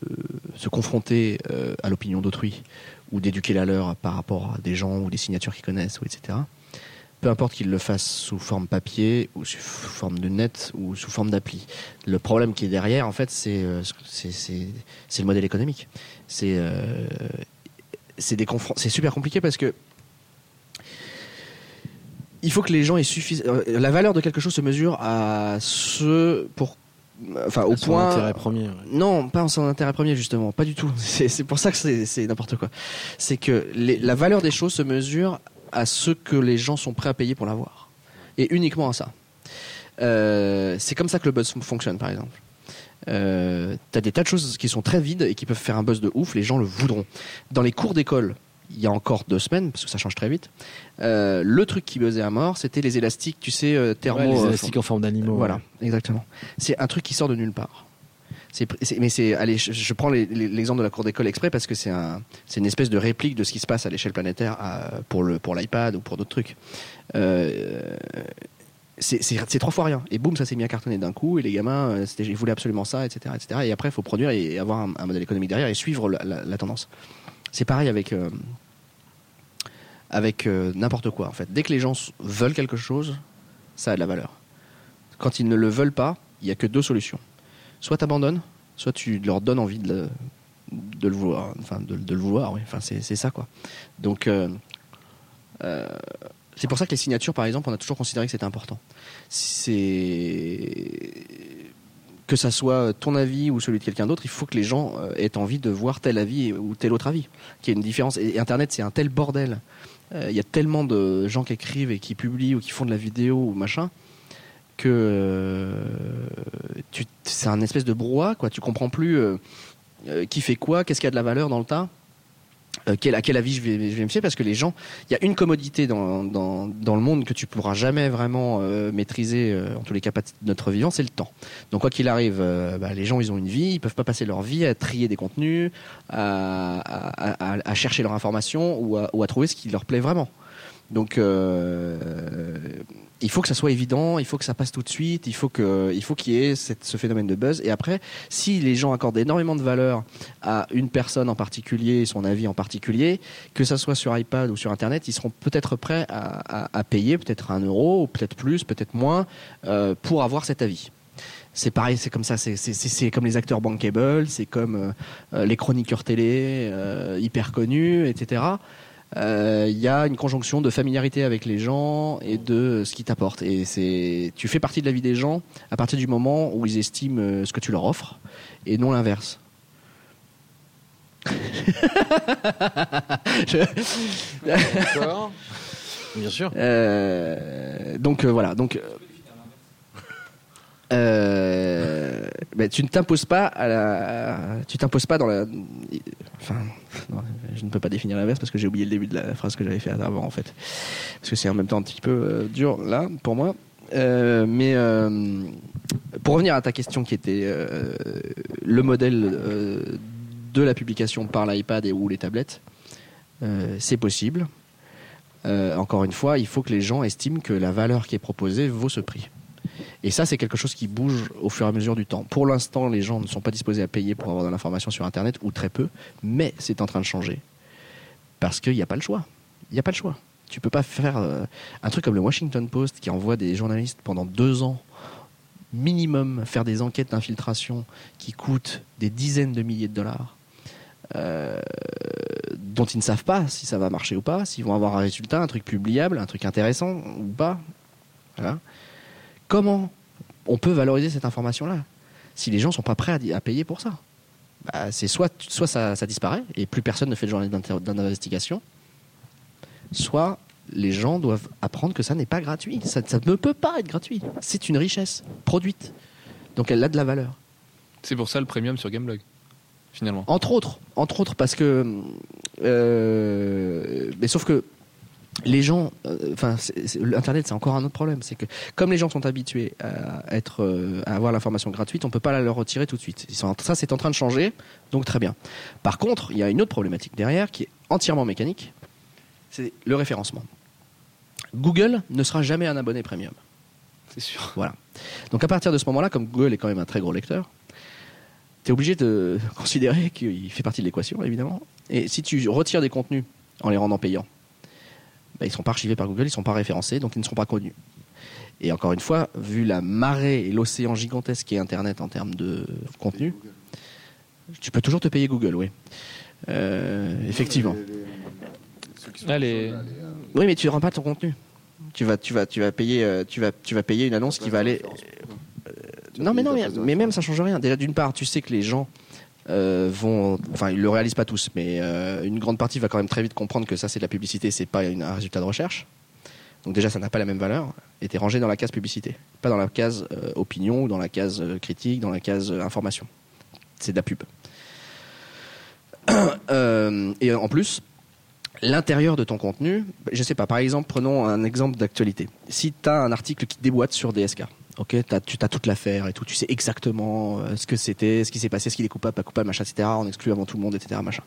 Speaker 2: se confronter euh, à l'opinion d'autrui ou d'éduquer la leur par rapport à des gens ou des signatures qu'ils connaissent, etc peu importe qu'ils le fassent sous forme papier ou sous forme de net ou sous forme d'appli. Le problème qui est derrière, en fait, c'est euh, c'est le modèle économique. C'est euh, c'est super compliqué parce que il faut que les gens aient suffisamment. Euh, la valeur de quelque chose se mesure à ce pour enfin au point
Speaker 1: intérêt premier
Speaker 2: non pas en son intérêt premier justement pas du tout c'est pour ça que c'est n'importe quoi c'est que la valeur des choses se mesure à ce que les gens sont prêts à payer pour l'avoir. Et uniquement à ça. Euh, c'est comme ça que le buzz fonctionne, par exemple. Euh, T'as des tas de choses qui sont très vides et qui peuvent faire un buzz de ouf, les gens le voudront. Dans les cours d'école, il y a encore deux semaines, parce que ça change très vite, euh, le truc qui buzzait à mort, c'était les élastiques, tu sais, euh, thermo... les
Speaker 1: élastiques en forme d'animaux.
Speaker 2: voilà, exactement. C'est un truc qui sort de nulle part mais c'est, je, prends l'exemple de la cour d'école exprès parce que c'est un, c'est une espèce de réplique de ce qui se passe à l'échelle planétaire pour l'iPad ou pour d'autres trucs. Euh, c'est trois fois rien. Et boum, ça s'est mis à cartonner d'un coup. Et les gamins, euh, ils voulaient absolument ça, etc., etc. Et après, il faut produire et avoir un, modèle économique derrière et suivre la, tendance. C'est pareil avec euh, n'importe quoi. En fait, dès que les gens veulent quelque chose, ça a de la valeur. Quand ils ne le veulent pas, il n'y a que deux solutions soit t'abandonnes, soit tu leur donnes envie de le, de le vouloir, enfin de, le vouloir. Enfin, c'est ça quoi. Donc euh, euh, c'est pour ça que les signatures, par exemple, on a toujours considéré que c'était important. C'est que ça soit ton avis ou celui de quelqu'un d'autre, il faut que les gens euh, aient envie de voir tel avis ou tel autre avis. Qu'il y une différence. Et Internet, c'est un tel bordel. Il y a tellement de gens qui écrivent et qui publient ou qui font de la vidéo ou machin que c'est un espèce de brouhaha quoi. Tu comprends plus euh, qui fait quoi, qu'est-ce qui a de la valeur dans le tas. Euh, à quel avis je vais, je vais me fier parce que les gens, il y a une commodité dans, dans, dans, le monde que tu pourras jamais vraiment euh, maîtriser, en tous les cas pas de notre vivant, c'est le temps. Donc quoi qu'il arrive, bah, les gens ils ont une vie, ils peuvent pas passer leur vie à trier des contenus, à, à, chercher leur information ou à trouver ce qui leur plaît vraiment. Donc il faut que ça soit évident, il faut que ça passe tout de suite, il faut que, il faut qu'il y ait ce phénomène de buzz. Et après, si les gens accordent énormément de valeur à une personne en particulier, son avis en particulier, que ça soit sur iPad ou sur Internet, ils seront peut-être prêts à, payer peut-être un euro, peut-être plus, peut-être moins, euh, pour avoir cet avis c'est pareil, c'est comme ça, c'est comme les acteurs bankable, c'est comme euh, euh, les chroniqueurs télé hyper connus, etc il euh, y a une conjonction de familiarité avec les gens et de ce qu'ils t'apportent. Et c'est, tu fais partie de la vie des gens à partir du moment où ils estiment euh, ce que tu leur offres et non l'inverse.
Speaker 1: Bien sûr.
Speaker 2: Euh, donc voilà. Donc euh, tu ne t'imposes pas à la, tu t'imposes pas dans la, enfin, je ne peux pas définir l'inverse parce que j'ai oublié le début de la phrase que j'avais fait avant en fait, parce que c'est en même temps un petit peu euh, dur là pour moi. Euh, mais pour revenir à ta question qui était le modèle de la publication par l'iPad et ou les tablettes, c'est possible. encore une fois, il faut que les gens estiment que la valeur qui est proposée vaut ce prix. Et ça, c'est quelque chose qui bouge au fur et à mesure du temps. Pour l'instant, les gens ne sont pas disposés à payer pour avoir de l'information sur Internet, ou très peu, mais c'est en train de changer. Parce qu'il n'y a pas le choix. Il n'y a pas le choix. Tu peux pas faire euh, un truc comme le Washington Post qui envoie des journalistes pendant deux ans minimum faire des enquêtes d'infiltration qui coûtent des dizaines de milliers de dollars, euh, dont ils ne savent pas si ça va marcher ou pas, s'ils vont avoir un résultat, un truc publiable, un truc intéressant ou pas. Voilà. Comment on peut valoriser cette information-là si les gens sont pas prêts à, payer pour ça? Bah, C'est soit, soit ça, disparaît et plus personne ne fait de journalisme d'investigation, soit les gens doivent apprendre que ça n'est pas gratuit. Ça, ne peut pas être gratuit. C'est une richesse produite. Donc elle a de la valeur.
Speaker 3: C'est pour ça le premium sur Gameblog, finalement.
Speaker 2: Entre autres, entre autres parce que, euh, mais sauf que les gens, euh, enfin, l'internet, c'est encore un autre problème, c'est que comme les gens sont habitués à être, euh, à avoir l'information gratuite, on peut pas la leur retirer tout de suite. ça, c'est en train de changer, donc très bien. Par contre, il y a une autre problématique derrière qui est entièrement mécanique, c'est le référencement. Google ne sera jamais un abonné premium.
Speaker 3: C'est sûr.
Speaker 2: Voilà. Donc à partir de ce moment-là, comme Google est quand même un très gros lecteur, tu es obligé de considérer qu'il fait partie de l'équation, évidemment. Et si tu retires des contenus en les rendant payants, bah, ils ne sont pas archivés par Google, ils ne sont pas référencés, donc ils ne seront pas connus. Et encore une fois, vu la marée et l'océan gigantesque qu'est Internet en termes de contenu, tu peux toujours te payer Google, oui. Euh, effectivement.
Speaker 3: Allez.
Speaker 2: Oui, mais tu ne rends pas ton contenu. Tu vas, tu vas, tu vas payer, euh, tu vas, tu vas payer une annonce qui va aller. Euh, non, mais non, mais, mais même ça change rien. Déjà, d'une part, tu sais que les gens euh, vont, enfin ils le réalisent pas tous, mais euh, une grande partie va quand même très vite comprendre que ça c'est de la publicité, c'est pas un résultat de recherche. Donc déjà ça n'a pas la même valeur t'es rangé dans la case publicité, pas dans la case euh, opinion ou dans la case critique, dans la case information. C'est de la pub. et en plus, l'intérieur de ton contenu, je sais pas, par exemple, prenons un exemple d'actualité. Si tu as un article qui déboîte sur DSK, Ok, tu as toute l'affaire et tout, tu sais exactement euh, ce que c'était, ce qui s'est passé, ce qu'il est coupable, pas coupable, machin, etc. On exclut avant tout le monde, etc. Machin.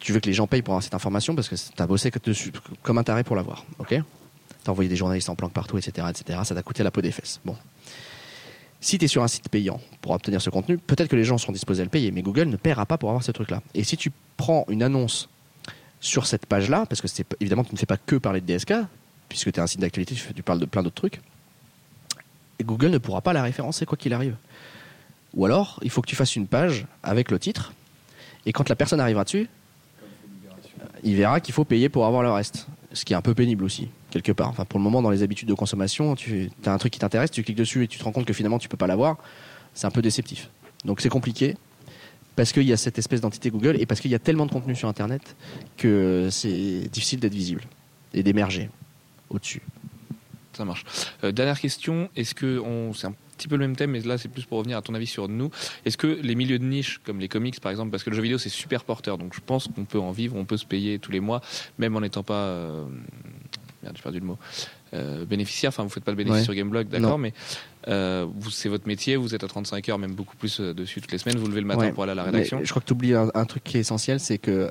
Speaker 2: Tu veux que les gens payent pour avoir cette information parce que tu as bossé comme un taré pour l'avoir. Ok? T'as envoyé des journalistes en planque partout, etc., etc. Ça t'a coûté la peau des fesses. Bon. Si tu es sur un site payant pour obtenir ce contenu, peut-être que les gens seront disposés à le payer, mais Google ne paiera pas pour avoir ce truc-là. Et si tu prends une annonce sur cette page-là, parce que évidemment tu ne fais pas que parler de DSK, puisque tu es un site d'actualité, tu parles de plein d'autres trucs, Google ne pourra pas la référencer quoi qu'il arrive. Ou alors, il faut que tu fasses une page avec le titre, et quand la personne arrivera dessus, il verra qu'il faut payer pour avoir le reste. Ce qui est un peu pénible aussi, quelque part. Enfin, pour le moment, dans les habitudes de consommation, tu as un truc qui t'intéresse, tu cliques dessus et tu te rends compte que finalement tu peux pas l'avoir. C'est un peu déceptif. Donc c'est compliqué parce qu'il y a cette espèce d'entité Google et parce qu'il y a tellement de contenu sur Internet que c'est difficile d'être visible et d'émerger au-dessus.
Speaker 3: Ça marche. Euh, dernière question, est-ce que on, c'est un petit peu le même thème, mais là c'est plus pour revenir à ton avis sur nous. Est-ce que les milieux de niche, comme les comics par exemple, parce que le jeu vidéo c'est super porteur, donc je pense qu'on peut en vivre, on peut se payer tous les mois, même en n'étant pas euh, merde, j'ai perdu le mot. Euh, bénéficiaire, enfin vous faites pas le bénéfice sur Gameblog, d'accord, mais euh, c'est votre métier, vous êtes à 35 heures, même beaucoup plus euh, dessus toutes les semaines, vous levez le matin pour aller à la rédaction.
Speaker 2: je crois que tu oublies un, truc qui est essentiel, c'est que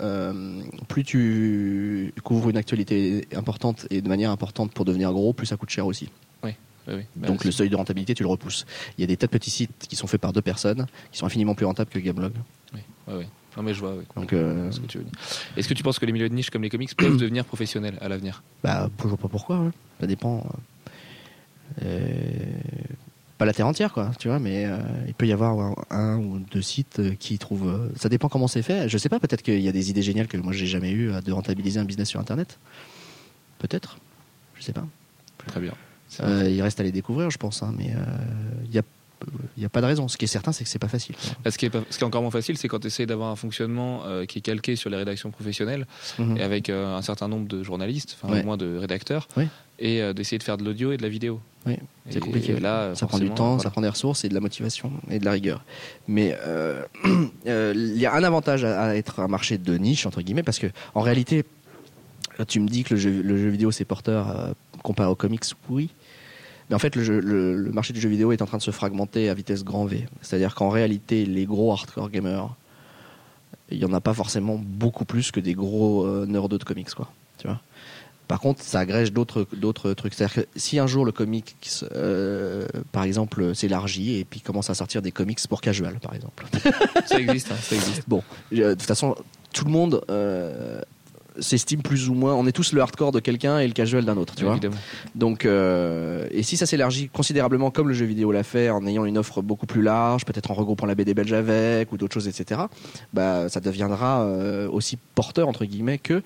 Speaker 2: plus tu couvres une actualité importante et de manière importante pour devenir gros, plus ça coûte cher aussi.
Speaker 3: Oui. Oui,
Speaker 2: bah, Donc le seuil de rentabilité, tu le repousses. Il y a des tas de petits sites qui sont faits par deux personnes, qui sont infiniment plus rentables que Gameblog.
Speaker 3: Oui, oui, oui. Non mais je vois. Donc, euh, ce que tu veux dire. Est-ce que tu penses que les milieux de niche comme les comics peuvent devenir professionnels à l'avenir?
Speaker 2: Bah, je vois pas pourquoi. Hein. Ça dépend. Euh, pas la terre entière, quoi. Tu vois, mais euh, il peut y avoir un, ou deux sites qui trouvent. ça dépend comment c'est fait. Je sais pas. Peut-être qu'il y a des idées géniales que moi j'ai jamais eu de rentabiliser un business sur Internet. Peut-être. Je sais pas.
Speaker 3: Très bien.
Speaker 2: il reste à les découvrir, je pense. Hein, mais il y a il n'y a pas de raison. Ce qui est certain, c'est que c'est pas facile.
Speaker 3: Ce qui, est ce qui est encore moins facile, c'est quand tu essaies d'avoir un fonctionnement euh, qui est calqué sur les rédactions professionnelles mhm. et avec euh, un certain nombre de journalistes, enfin au moins de rédacteurs, et euh, d'essayer de faire de l'audio et de la vidéo.
Speaker 2: Oui, c'est compliqué. là, ça prend du temps, ça prend des ressources et de la motivation et de la rigueur. Mais il y a un avantage à, être un marché de niche entre guillemets parce que en réalité, tu me dis que le jeu, le jeu vidéo c'est porteur comparé aux comics, oui. Mais en fait, le, marché du jeu vidéo est en train de se fragmenter à vitesse grand V. C'est-à-dire qu'en réalité, les gros hardcore gamers, il n'y en a pas forcément beaucoup plus que des gros euh, nerds de comics, quoi. Tu vois? Par contre, ça agrège d'autres d'autres trucs. C'est-à-dire que si un jour le comics, euh, par exemple, s'élargit et puis commence à sortir des comics pour casual, par exemple.
Speaker 3: ça existe, hein, ça existe.
Speaker 2: Bon, de toute façon, tout le monde euh, s'estime plus ou moins. On est tous le hardcore de quelqu'un et le casual d'un autre, tu vois. Donc, euh, et si ça s'élargit considérablement comme le jeu vidéo l'a fait, en ayant une offre beaucoup plus large, peut-être en regroupant la BD belge avec ou d'autres choses, etc. Bah, ça deviendra euh, aussi porteur entre guillemets que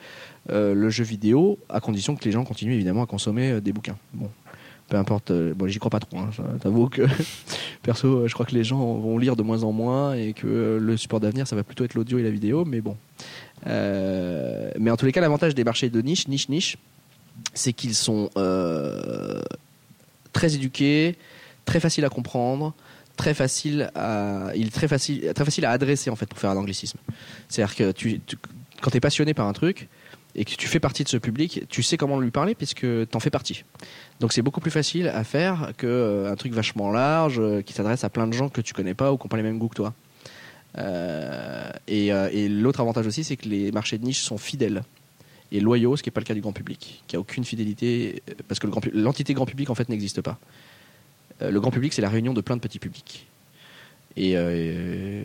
Speaker 2: euh, le jeu vidéo, à condition que les gens continuent évidemment à consommer des bouquins. Bon, peu importe. bon, j'y crois pas trop. Hein, T'avoue que perso, je crois que les gens vont lire de moins en moins et que le support d'avenir, ça va plutôt être l'audio et la vidéo. Mais bon, euh, mais en tous les cas, l'avantage des marchés de niche, niche, niche, c'est qu'ils sont euh, très éduqués, très faciles à comprendre, très facile à, il très facile, très facile à adresser en fait pour faire un anglicisme. C'est-à-dire que quand tu es passionné par un truc et que tu fais partie de ce public, tu sais comment lui parler puisque tu en fais partie. Donc c'est beaucoup plus facile à faire qu'un euh, truc vachement large qui s'adresse à plein de gens que tu connais pas ou qui n'ont pas les mêmes goûts que toi. Euh, euh, et, l'autre avantage aussi, c'est que les marchés de niche sont fidèles et loyaux, ce qui n'est pas le cas du grand public, qui a aucune fidélité, parce que l'entité grand, public en fait n'existe pas. Euh, le grand public, c'est la réunion de plein de petits publics. Et je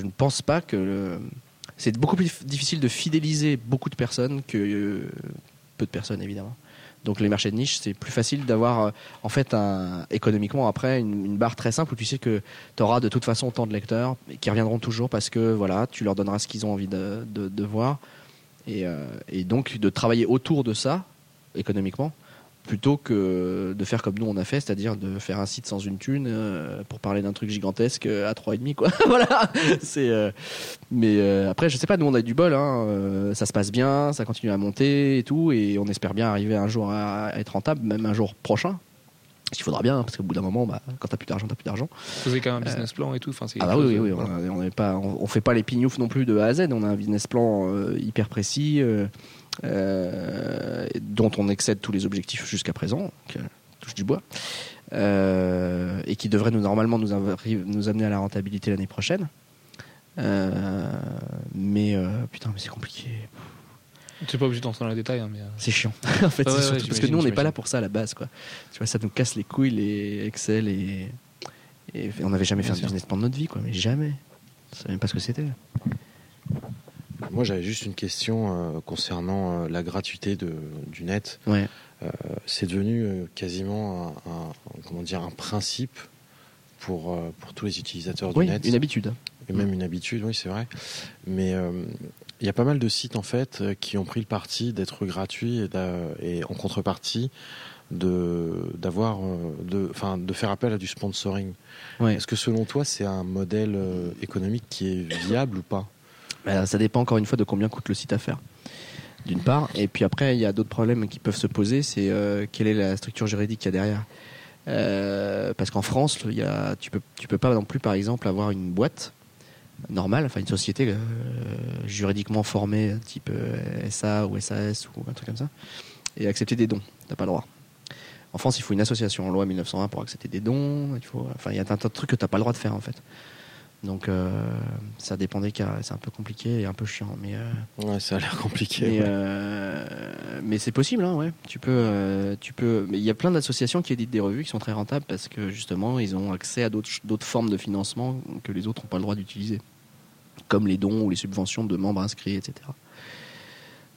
Speaker 2: ne pense pas que c'est beaucoup plus difficile de fidéliser beaucoup de personnes que peu de personnes évidemment. Donc les marchés de niche, c'est plus facile d'avoir euh, en fait un, économiquement après une, barre très simple où tu sais que tu auras de toute façon autant de lecteurs qui reviendront toujours parce que voilà, tu leur donneras ce qu'ils ont envie de, voir. Euh, et, donc de travailler autour de ça économiquement plutôt que de faire comme nous on a fait, c'est-à-dire de faire un site sans une thune euh, pour parler d'un truc gigantesque à trois et demi quoi. voilà. C'est euh, mais euh, après je sais pas, nous on a du bol hein, ça se passe bien, ça continue à monter et tout et on espère bien arriver un jour à, être rentable, même un jour prochain. Il faudra bien, parce qu'au bout d'un moment, bah, quand t'as plus d'argent, t'as plus d'argent.
Speaker 3: Vous avez quand même un business plan et tout. Enfin,
Speaker 2: ah bah oui, oui, oui, on, on, pas, on, fait pas les pignoufs non plus de A à Z. On a un business plan hyper précis. Euh, dont on excède tous les objectifs jusqu'à présent, qui touche du bois, euh, et qui devrait nous, normalement nous, nous amener à la rentabilité l'année prochaine. Euh, mais putain, mais c'est compliqué.
Speaker 3: Tu pas obligé d'entrer dans les détails, hein, mais
Speaker 2: c'est chiant. en fait, parce que nous, on n'est pas là pour ça à la base, quoi. Tu vois, ça nous casse les couilles, les Excel et, et on n'avait jamais fait un business plan de notre vie, quoi. Mais jamais. On savait même pas ce que c'était.
Speaker 1: Moi, j'avais juste une question euh, concernant euh, la gratuité de, du net.
Speaker 2: Ouais.
Speaker 1: Euh, c'est devenu quasiment un, comment dire, un principe pour, pour tous les utilisateurs
Speaker 2: du
Speaker 1: net.
Speaker 2: Une habitude.
Speaker 1: Et même une habitude, oui, c'est vrai. Mais il y a pas mal de sites en fait qui ont pris le parti d'être gratuits et, et, en contrepartie de d'avoir de enfin de faire appel à du sponsoring. Est-ce que selon toi c'est un modèle économique qui est viable ou pas?
Speaker 2: Bah, Ça dépend encore une fois de combien coûte le site à faire d'une part. Et puis après, il y a d'autres problèmes qui peuvent se poser. C'est euh, quelle est la structure juridique qu'il y a derrière. Euh, parce qu'en France, y a, tu peux, tu peux pas non plus, par exemple, avoir une boîte normale, enfin une société euh, juridiquement formée, type SA ou SAS ou un truc comme ça, et accepter des dons. T'as pas le droit. En France, il faut une association en loi 1901 pour accepter des dons. Il faut, enfin, il y a un tas de trucs que t'as pas le droit de faire en fait. Donc euh, ça dépend des cas, c'est un peu compliqué et un peu chiant. Mais, euh,
Speaker 1: ouais, ça a l'air compliqué.
Speaker 2: Mais, euh, mais c'est possible, hein, ouais. Tu peux, tu peux. Il y a plein d'associations qui éditent des revues qui sont très rentables parce que justement ils ont accès à d'autres formes de financement que les autres n'ont pas le droit d'utiliser, comme les dons ou les subventions de membres inscrits, etc.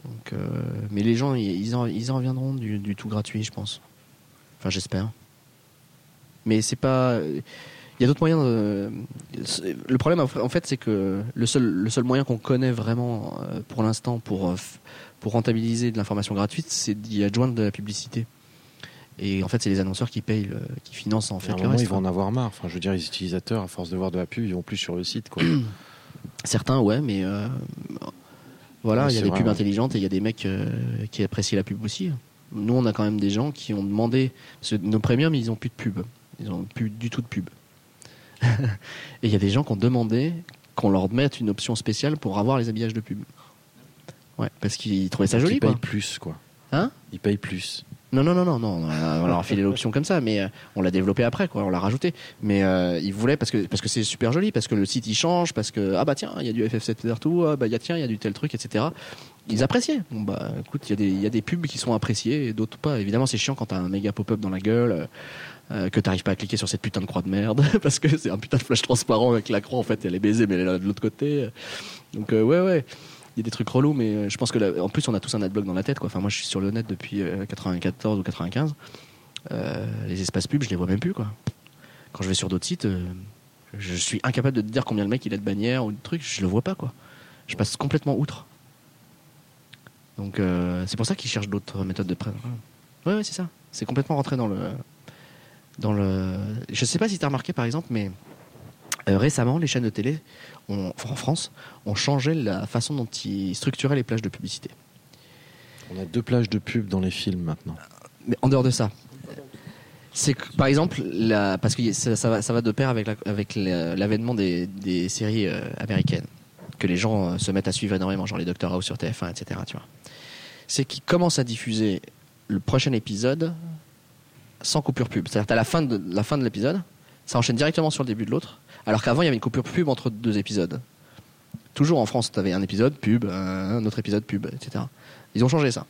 Speaker 2: Donc, mais les gens, ils en, ils en reviendront du, du tout gratuit, je pense. Enfin, j'espère. Mais c'est pas il y a d'autres moyens. De... Le problème, en fait, c'est que le seul, le seul moyen qu'on connaît vraiment euh, pour l'instant pour, euh, pour rentabiliser de l'information gratuite, c'est d'y adjoindre de la publicité. Et en fait, c'est les annonceurs qui payent, qui financent en fait
Speaker 1: le reste. Ils vont en avoir marre. Enfin, je veux dire, les utilisateurs, à force de voir de la pub, ils vont plus sur le site. Quoi.
Speaker 2: Certains, ouais, mais euh, voilà, il y a des pubs intelligentes et il y a des mecs qui apprécient la pub aussi. Nous, on a quand même des gens qui ont demandé. nos premiums, ils ont plus de pub. Ils ont plus du tout de pub. et il y a des gens qui ont demandé qu'on leur mette une option spéciale pour avoir les habillages de pub. Ouais, parce qu'ils trouvaient ça joli. Ils
Speaker 1: payent plus, quoi.
Speaker 2: Hein
Speaker 1: Ils payent plus.
Speaker 2: Non, non, non, non, non. On leur a filé l'option comme ça, mais euh, on l'a développé après, quoi. On l'a rajouté. Mais euh, ils voulaient parce que parce que c'est super joli, parce que le site il change, parce que ah bah tiens, il y a du FF7 partout, ah bah y a, tiens, il y a du tel truc, etc. Ils appréciaient. Bon bah écoute, il y a des il y a des pubs qui sont appréciées et d'autres pas. Évidemment, c'est chiant quand t'as un méga pop-up dans la gueule. Euh, que t'arrives pas à cliquer sur cette putain de croix de merde parce que c'est un putain de flash transparent avec la croix en fait elle est baisée mais elle est là de l'autre côté. Donc euh, ouais ouais il y a des trucs relous mais euh, je pense que en plus on a tous un adblock dans la tête quoi. Enfin moi je suis sur le net depuis 94 ou 95 les espaces pubs je les vois même plus quoi. Quand je vais sur d'autres sites je suis incapable de te dire combien le mec il a de bannières ou de trucs je le vois pas quoi. Je passe complètement outre. Donc c'est pour ça qu'ils cherchent d'autres méthodes de presse. Ouais, ouais c'est ça. C'est complètement rentré dans le dans le. Je sais pas si tu as remarqué par exemple, mais euh, récemment, les chaînes de télé en France ont changé la façon dont ils structuraient les plages de publicité.
Speaker 1: On a deux plages de pub dans les films maintenant.
Speaker 2: Mais en dehors de ça, c'est que, par exemple, la, parce que ça, va, ça va de pair avec, avec l'avènement des, des, séries euh, américaines, que les gens euh, se mettent à suivre énormément, genre les Doctor House sur TF1, etc. Tu vois. C'est qu'ils commencent à diffuser le prochain épisode sans coupure pub. C'est-à-dire, à la fin de la fin de l'épisode, ça enchaîne directement sur le début de l'autre. Alors qu'avant, il y avait une coupure pub entre deux épisodes. Toujours en France, tu avais un épisode pub, un autre épisode pub, etc. Ils ont changé ça.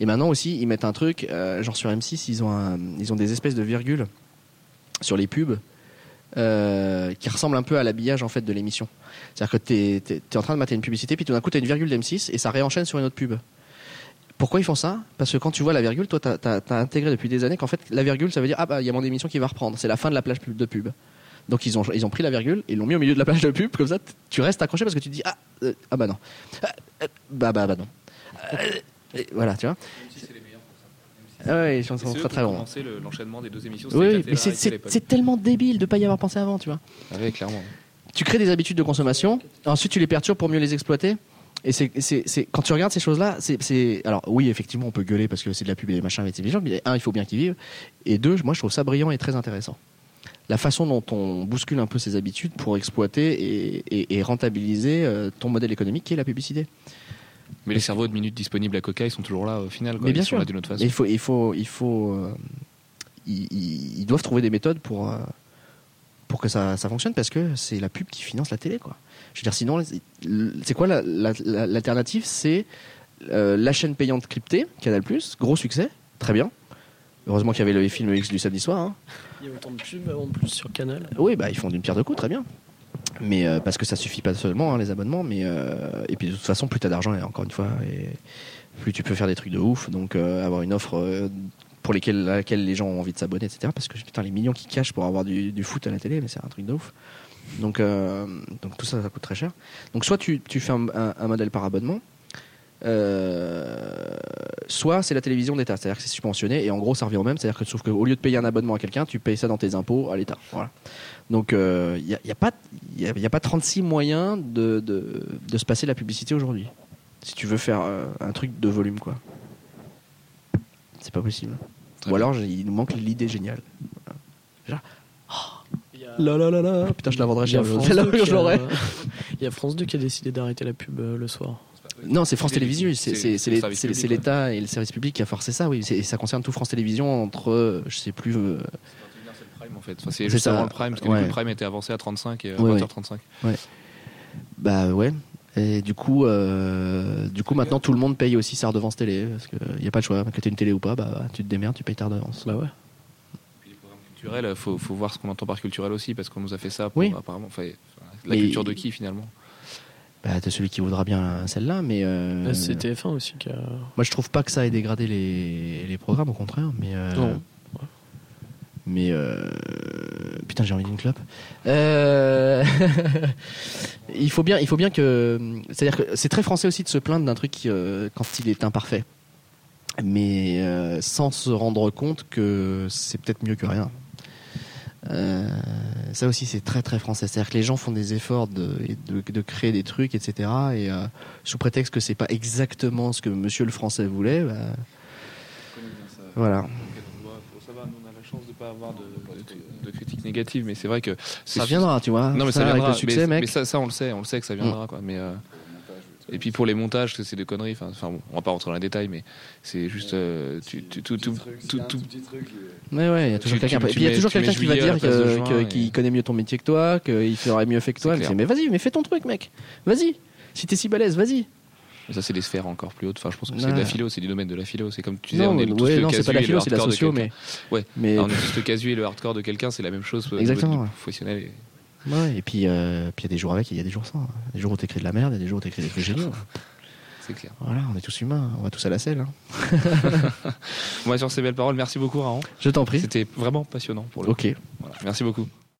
Speaker 2: Et maintenant aussi, ils mettent un truc, euh, genre sur M6, ils ont, ils ont des espèces de virgules sur les pubs euh, qui ressemblent un peu à l'habillage en fait de l'émission. C'est-à-dire que tu es, en train de mater une publicité, puis tout d'un coup, tu as une virgule d'M6 et ça réenchaîne sur une autre pub. Pourquoi ils font ça? Parce que quand tu vois la virgule, toi, tu as, intégré depuis des années qu'en fait, la virgule, ça veut dire Ah, bah, il y a mon émission qui va reprendre. C'est la fin de la plage de pub. Donc, ils ont, ils ont pris la virgule et l'ont mis au milieu de la plage de pub. Comme ça, tu restes accroché parce que tu te dis Ah, euh, ah bah non. Ah, euh, bah, bah, bah non. Euh, voilà, tu vois. Ah ouais, ils sont très très bons.
Speaker 3: l'enchaînement des deux émissions.
Speaker 2: Oui, mais c'est tellement débile de pas y avoir pensé avant, tu vois.
Speaker 3: Ah oui, clairement.
Speaker 2: Tu crées des habitudes de consommation, ensuite tu les perturbes pour mieux les exploiter. Et c'est, quand tu regardes ces choses-là, c'est, alors oui, effectivement, on peut gueuler parce que c'est de la pub et des machins gens, mais un, il faut bien qu'ils vivent. Et deux, moi, je trouve ça brillant et très intéressant. La façon dont on bouscule un peu ses habitudes pour exploiter et, rentabiliser euh, ton modèle économique qui est la publicité.
Speaker 3: Mais les cerveaux de minutes disponibles à Coca, ils sont toujours là au final.
Speaker 2: Mais bien sûr. d'une autre façon. il faut, il faut, il faut, euh, ils, doivent trouver des méthodes pour euh, pour que ça, ça fonctionne parce que c'est la pub qui finance la télé, quoi. Je veux dire, sinon, c'est quoi l'alternative? C'est euh, la chaîne payante cryptée, Canal+, gros succès, très bien. Heureusement qu'il y avait le film X du samedi soir. Hein.
Speaker 4: Il y a autant de pubs en plus sur Canal.
Speaker 2: Oui, bah ils font d'une pierre deux coups, très bien. Mais euh, parce que ça suffit pas seulement hein, les abonnements, mais euh, et puis de toute façon, plus t'as d'argent, et encore une fois, et plus tu peux faire des trucs de ouf. Donc avoir une offre pour lesquels, à laquelle les gens ont envie de s'abonner, etc. Parce que putain, les millions qui cachent pour avoir du, du foot à la télé, mais c'est un truc de ouf. Donc, euh, donc tout ça, ça coûte très cher. Donc soit tu, tu fais un, un- un modèle par abonnement, euh, soit c'est la télévision d'État, c'est-à-dire que c'est subventionné et en gros ça revient au même, c'est-à-dire que sauf qu'au lieu de payer un abonnement à quelqu'un, tu payes ça dans tes impôts à l'État. Voilà. Donc il n'y a, y a pas il y a, y a pas 36 moyens de, de, de se passer la publicité aujourd'hui. Si tu veux faire euh, un truc de volume quoi. C'est pas possible.
Speaker 3: Très
Speaker 2: Ou
Speaker 3: bien.
Speaker 2: alors il nous manque l'idée géniale.
Speaker 4: A-
Speaker 2: Là là là là, putain je la vendrais
Speaker 4: il y a
Speaker 2: cher.
Speaker 4: France
Speaker 2: Celle-là,
Speaker 4: 2
Speaker 2: je
Speaker 4: qui a-
Speaker 2: l'aurais.
Speaker 4: Il y a France 2 qui a décidé d'arrêter la pub euh, le soir.
Speaker 2: Non, c'est France Télévisions.
Speaker 3: c'est- le
Speaker 2: l'État et le service public qui a forcé ça, oui. Et ça concerne tout France Télévisions entre, euh, je sais plus. euh,
Speaker 3: C'est le prime en fait. Enfin, c'est juste
Speaker 2: ça.
Speaker 3: avant le prime, parce que
Speaker 2: Ouais.
Speaker 3: le prime était avancé à 35 et à
Speaker 2: Ouais,
Speaker 3: 20h35.
Speaker 2: bah ouais. Et du coup, euh, du coup, maintenant tout le monde paye aussi sa redevance télé parce qu'il n'y a pas de choix. Que tu une télé ou pas, bah tu te démerdes, tu payes ta redevance.
Speaker 4: Bah ouais.
Speaker 3: Programmes culturels, faut, faut voir ce qu'on entend par culturel aussi, parce qu'on nous a fait ça pour,
Speaker 2: Oui.
Speaker 3: apparemment. Enfin, la
Speaker 2: Mais-
Speaker 3: culture de qui finalement?
Speaker 2: Bah t'as celui qui voudra bien celle-là, mais euh,
Speaker 4: Là, C'est TF1 aussi qui a.
Speaker 2: moi je trouve pas que ça ait dégradé les, les programmes, au contraire. Mais euh,
Speaker 4: Non.
Speaker 2: Mais euh, putain, j'ai envie d'une clope. Euh, il faut bien, il faut bien que, c'est-à-dire que c'est très français aussi de se plaindre d'un truc qui, euh, quand il est imparfait, mais euh, sans se rendre compte que c'est peut-être mieux que rien. Euh, ça aussi, c'est très très français. C'est-à-dire que les gens font des efforts de, de, de créer des trucs, etc. Et euh, sous prétexte que c'est pas exactement ce que Monsieur le Français voulait, bah, voilà.
Speaker 3: Ça va, nous on a la chance de pas avoir de, de, de critiques négatives, mais c'est vrai que
Speaker 2: Ça viendra, tu vois.
Speaker 3: Non mais ça,
Speaker 2: avec
Speaker 3: viendra.
Speaker 2: le succès,
Speaker 3: mais,
Speaker 2: mec.
Speaker 3: mais ça, ça, on le sait, on le sait que ça viendra quoi. Mais euh, et puis pour les montages, c'est des conneries. Enfin, enfin bon, on va pas rentrer dans les détails, mais c'est juste euh, tu, tu, tout, tout, tout, tout-
Speaker 2: Ouais, ouais, il y a toujours quelqu'un.
Speaker 3: tu-
Speaker 2: Et puis il y a toujours quelqu'un qui va dire
Speaker 3: et-
Speaker 2: qu'il connaît mieux ton métier que toi, qu'il ferait mieux fait que toi. Mais, mais vas-y, mais fais ton truc, mec. Vas-y. Si t'es si balèze, vas-y.
Speaker 3: Mais ça, c'est des sphères encore plus hautes. Enfin, je pense que c'est de la philo, c'est du domaine de la philo. C'est comme tu disais,
Speaker 2: Non,
Speaker 3: on est tous
Speaker 2: ouais,
Speaker 3: le
Speaker 2: non, c'est
Speaker 3: casu
Speaker 2: pas la
Speaker 3: et le
Speaker 2: philo, c'est de la
Speaker 3: hardcore de
Speaker 2: socio,
Speaker 3: quelqu'un.
Speaker 2: mais.
Speaker 3: Ouais.
Speaker 2: Mais
Speaker 3: Alors, on est tous le casu et le hardcore de quelqu'un, c'est la même chose. niveau
Speaker 2: Exactement.
Speaker 3: Professionnel. Et-
Speaker 2: ouais, et puis euh, il y a des jours avec et il y a des jours sans. Des jours où t'écris de la merde, il y a des jours où t'écris des trucs géniaux.
Speaker 3: C'est clair.
Speaker 2: Voilà, on est tous humains, on va tous à la selle. hein.
Speaker 3: Moi, sur ces belles paroles, merci beaucoup, Raon.
Speaker 2: Je t'en prie.
Speaker 3: C'était vraiment passionnant pour le.
Speaker 2: Ok.
Speaker 3: Voilà. Merci beaucoup.